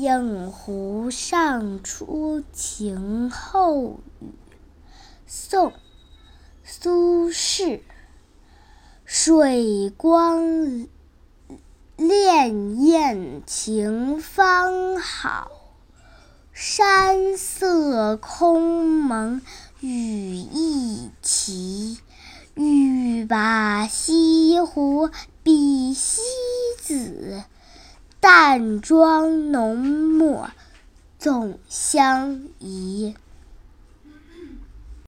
映湖上初晴后雨。宋·苏轼。水光潋滟晴方好，山色空蒙雨亦奇。欲把西湖比西子，淡妆浓抹总相宜。